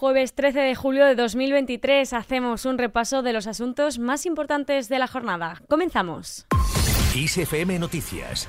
Jueves 13 de julio de 2023 hacemos un repaso de los asuntos más importantes de la jornada. Comenzamos. ISFM Noticias.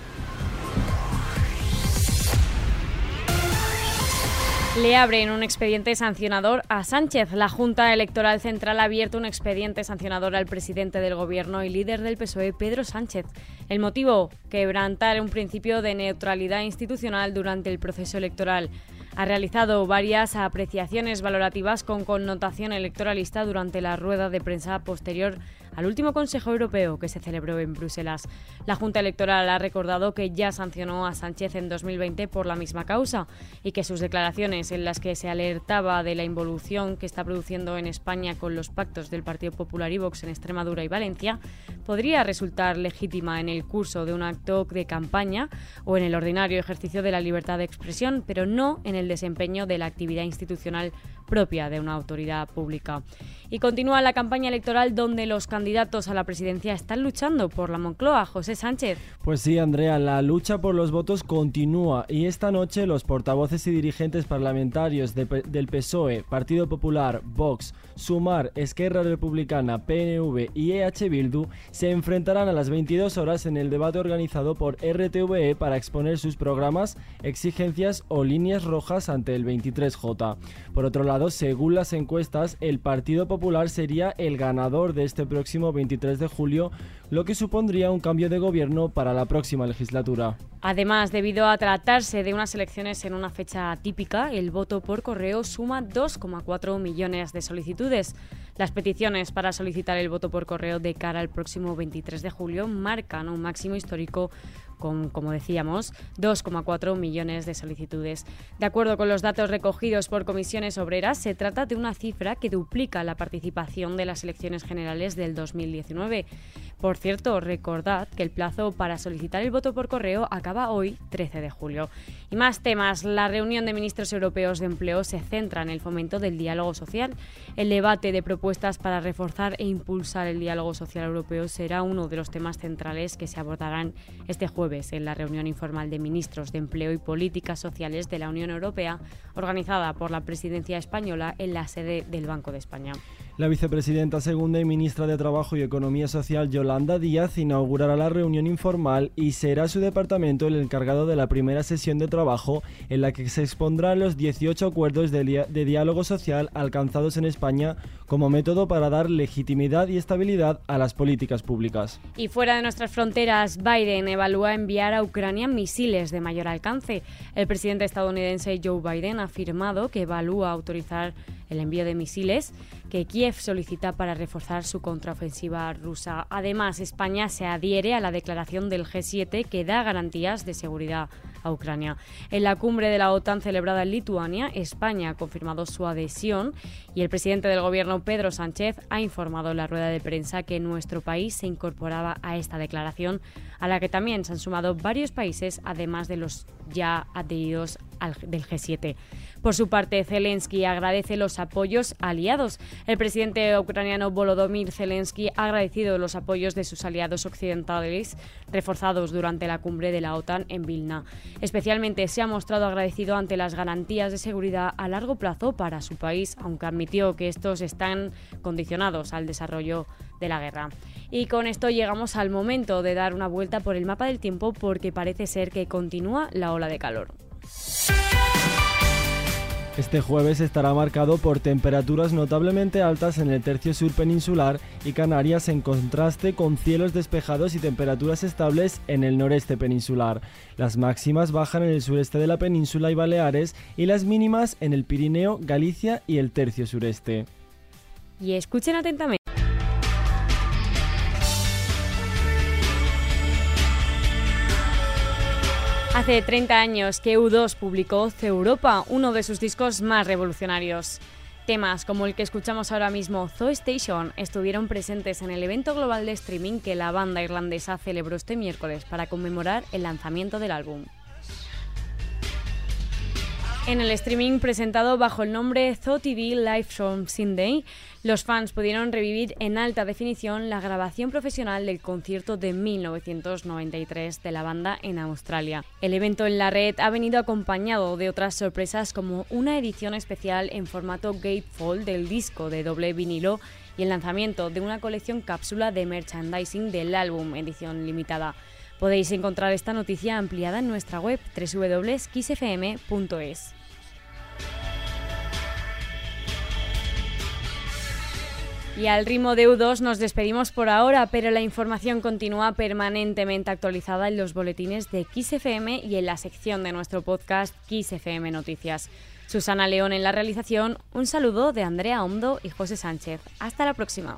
Le abren un expediente sancionador a Sánchez. La Junta Electoral Central ha abierto un expediente sancionador al presidente del Gobierno y líder del PSOE, Pedro Sánchez. El motivo, quebrantar un principio de neutralidad institucional durante el proceso electoral ha realizado varias apreciaciones valorativas con connotación electoralista durante la rueda de prensa posterior al último Consejo Europeo que se celebró en Bruselas. La Junta Electoral ha recordado que ya sancionó a Sánchez en 2020 por la misma causa y que sus declaraciones en las que se alertaba de la involución que está produciendo en España con los pactos del Partido Popular y Vox en Extremadura y Valencia podría resultar legítima en el curso de un acto de campaña o en el ordinario ejercicio de la libertad de expresión, pero no en el desempeño de la actividad institucional propia de una autoridad pública. Y continúa la campaña electoral donde los candidatos a la presidencia están luchando por la Moncloa. José Sánchez. Pues sí, Andrea, la lucha por los votos continúa y esta noche los portavoces y dirigentes parlamentarios del PSOE, Partido Popular, Vox, Sumar, Esquerra Republicana, PNV y EH Bildu se enfrentarán a las 22 horas en el debate organizado por RTVE para exponer sus programas, exigencias o líneas rojas ante el 23J. Por otro lado, según las encuestas, el Partido Popular sería el ganador de este próximo 23 de julio, lo que supondría un cambio de gobierno para la próxima legislatura. Además, debido a tratarse de unas elecciones en una fecha típica, el voto por correo suma 2,4 millones de solicitudes. Las peticiones para solicitar el voto por correo de cara al próximo 23 de julio marcan un máximo histórico con, como decíamos, 2,4 millones de solicitudes. De acuerdo con los datos recogidos por comisiones obreras, se trata de una cifra que duplica la participación de las elecciones generales del 2019. Por cierto, recordad que el plazo para solicitar el voto por correo acaba hoy, 13 de julio. Y más temas. La reunión de ministros europeos de empleo se centra en el fomento del diálogo social. El debate de propuestas para reforzar e impulsar el diálogo social europeo será uno de los temas centrales que se abordarán este jueves en la reunión informal de ministros de empleo y políticas sociales de la Unión Europea, organizada por la presidencia española en la sede del Banco de España. La vicepresidenta segunda y ministra de Trabajo y Economía Social, Yolanda Díaz, inaugurará la reunión informal y será su departamento el encargado de la primera sesión de trabajo en la que se expondrán los 18 acuerdos de, diálogo social alcanzados en España como método para dar legitimidad y estabilidad a las políticas públicas. Y fuera de nuestras fronteras, Biden evalúa enviar a Ucrania misiles de mayor alcance. El presidente estadounidense Joe Biden ha afirmado que evalúa autorizar el envío de misiles que Kiev solicita para reforzar su contraofensiva rusa. Además, España se adhiere a la declaración del G7 que da garantías de seguridad a Ucrania. En la cumbre de la OTAN celebrada en Lituania, España ha confirmado su adhesión y el presidente del gobierno, Pedro Sánchez, ha informado en la rueda de prensa que nuestro país se incorporaba a esta declaración, a la que también se han sumado varios países, además de los ya adheridos del G7. Por su parte, Zelensky agradece los apoyos aliados. El presidente ucraniano Volodymyr Zelensky ha agradecido los apoyos de sus aliados occidentales reforzados durante la cumbre de la OTAN en Vilna. Especialmente se ha mostrado agradecido ante las garantías de seguridad a largo plazo para su país, aunque admitió que estos están condicionados al desarrollo de la guerra. Y con esto llegamos al momento de dar una vuelta por el mapa del tiempo porque parece ser que continúa la ola de calor. Este jueves estará marcado por temperaturas notablemente altas en el tercio sur peninsular y Canarias en contraste con cielos despejados y temperaturas estables en el noreste peninsular. Las máximas bajan en el sureste de la península y Baleares y las mínimas en el Pirineo, Galicia y el tercio sureste. Y escuchen atentamente. Hace 30 años que U2 publicó Europa, uno de sus discos más revolucionarios. Temas como el que escuchamos ahora mismo, Zoo Station, estuvieron presentes en el evento global de streaming que la banda irlandesa celebró este miércoles para conmemorar el lanzamiento del álbum. En el streaming presentado bajo el nombre Zoo TV Live from Sydney, los fans pudieron revivir en alta definición la grabación profesional del concierto de 1993 de la banda en Australia. El evento en la red ha venido acompañado de otras sorpresas como una edición especial en formato gatefold del disco de doble vinilo y el lanzamiento de una colección cápsula de merchandising del álbum edición limitada. Podéis encontrar esta noticia ampliada en nuestra web www.kissfm.es. Y al ritmo de U2 nos despedimos por ahora, pero la información continúa permanentemente actualizada en los boletines de XFM y en la sección de nuestro podcast XFM Noticias. Susana León en la realización, un saludo de Andrea Hondo y José Sánchez. Hasta la próxima.